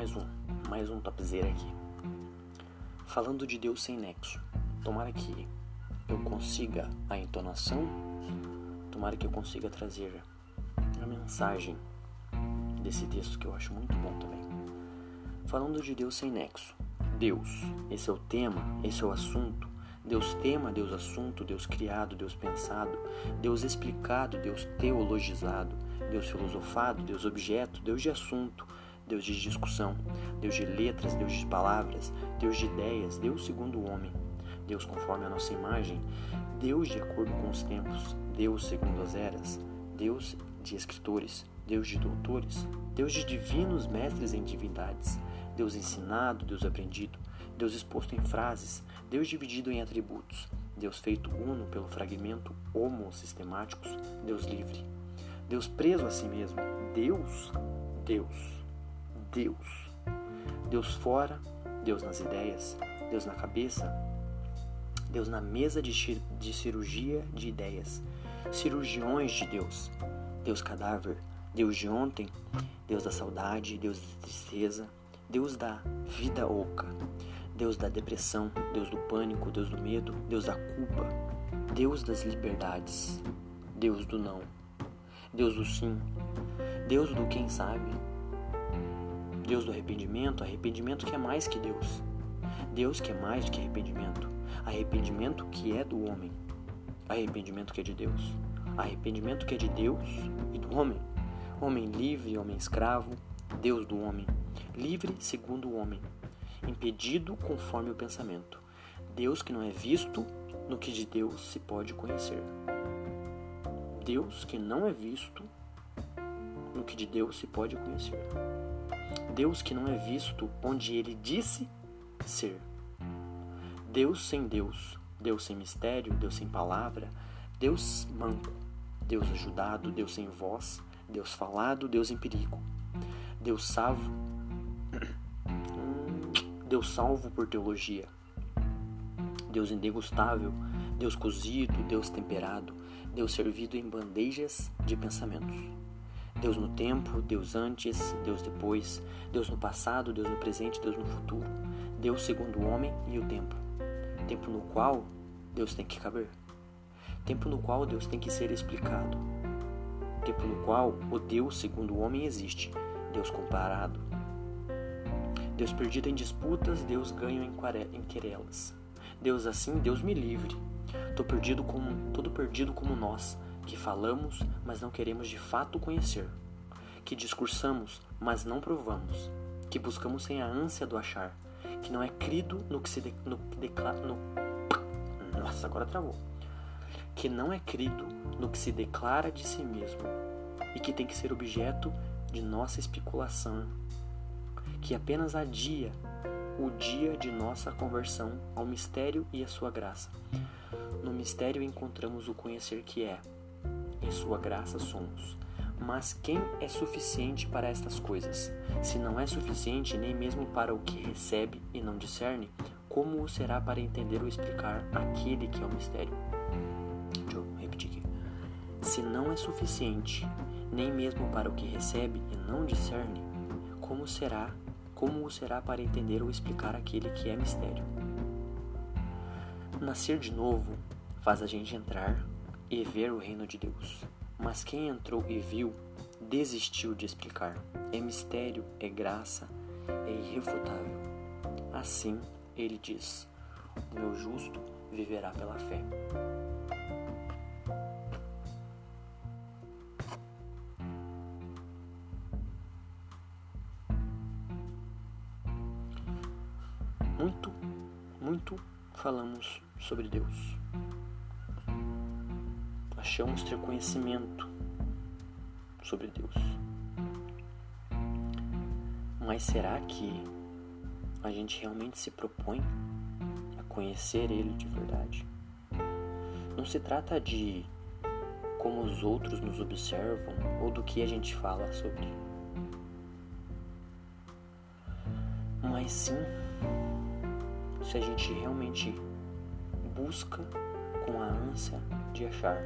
mais um, mais um topzera aqui. Falando de Deus sem nexo. Tomara que eu consiga a entonação, tomara que eu consiga trazer a mensagem desse texto que eu acho muito bom também. Falando de Deus sem nexo. Deus, esse é o tema, esse é o assunto. Deus tema, Deus assunto, Deus criado, Deus pensado, Deus explicado, Deus teologizado, Deus filosofado, Deus objeto, Deus de assunto, Deus de discussão, Deus de letras, Deus de palavras, Deus de ideias, Deus segundo o homem, Deus conforme a nossa imagem, Deus de acordo com os tempos, Deus segundo as eras, Deus de escritores, Deus de doutores, Deus de divinos mestres em divindades, Deus ensinado, Deus aprendido, Deus exposto em frases, Deus dividido em atributos, Deus feito uno pelo fragmento homo-sistemáticos, Deus livre, Deus preso a si mesmo, Deus, Deus, Deus. Deus fora, Deus nas ideias, Deus na cabeça, Deus na mesa de, de cirurgia de ideias, cirurgiões de Deus, Deus cadáver, Deus de ontem, Deus da saudade, Deus da tristeza, Deus da vida oca, Deus da depressão, Deus do pânico, Deus do medo, Deus da culpa, Deus das liberdades, Deus do não, Deus do sim, Deus do quem sabe, Deus do arrependimento, arrependimento que é mais que Deus. Deus que é mais do que arrependimento. Arrependimento que é do homem. Arrependimento que é de Deus. Arrependimento que é de Deus e do homem. Homem livre, homem escravo, Deus do homem. Livre segundo o homem. Impedido conforme o pensamento. Deus que não é visto no que de Deus se pode conhecer. Deus que não é visto no que de Deus se pode conhecer. Deus que não é visto onde ele disse ser. Deus sem Deus, Deus sem mistério, Deus sem palavra, Deus manco, Deus ajudado, Deus sem voz, Deus falado, Deus em perigo, Deus salvo, Deus salvo por teologia, Deus indegustável, Deus cozido, Deus temperado, Deus servido em bandejas de pensamentos. Deus no tempo, Deus antes, Deus depois, Deus no passado, Deus no presente, Deus no futuro, Deus segundo o homem e o tempo. Tempo no qual Deus tem que caber. Tempo no qual Deus tem que ser explicado. Tempo no qual o Deus segundo o homem existe, Deus comparado. Deus perdido em disputas, Deus ganho em querelas. Deus assim, Deus me livre. Tô perdido como, todo perdido como nós, que falamos, mas não queremos de fato conhecer, que discursamos, mas não provamos, que buscamos sem a ânsia do achar, que não é crido no que se de, no declara no Nossa, agora travou. Que não é crido no que se declara de si mesmo. E que tem que ser objeto de nossa especulação, que apenas adia o dia de nossa conversão ao mistério e à sua graça. No mistério encontramos o conhecer que é, em sua graça somos. Mas quem é suficiente para estas coisas? Se não é suficiente nem mesmo para o que recebe e não discerne, como o será para entender ou explicar aquele que é o mistério? Deixa eu repetir aqui. Se não é suficiente nem mesmo para o que recebe e não discerne, como será, como o será para entender ou explicar aquele que é mistério? Nascer de novo faz a gente entrar e ver o reino de Deus. Mas quem entrou e viu, desistiu de explicar. É mistério, é graça, é irrefutável. Assim ele diz: O meu justo viverá pela fé. Muito, muito falamos sobre Deus achamos ter conhecimento sobre Deus. Mas será que a gente realmente se propõe a conhecer Ele de verdade? Não se trata de como os outros nos observam ou do que a gente fala sobre. Mas sim, se a gente realmente busca com a ânsia de achar.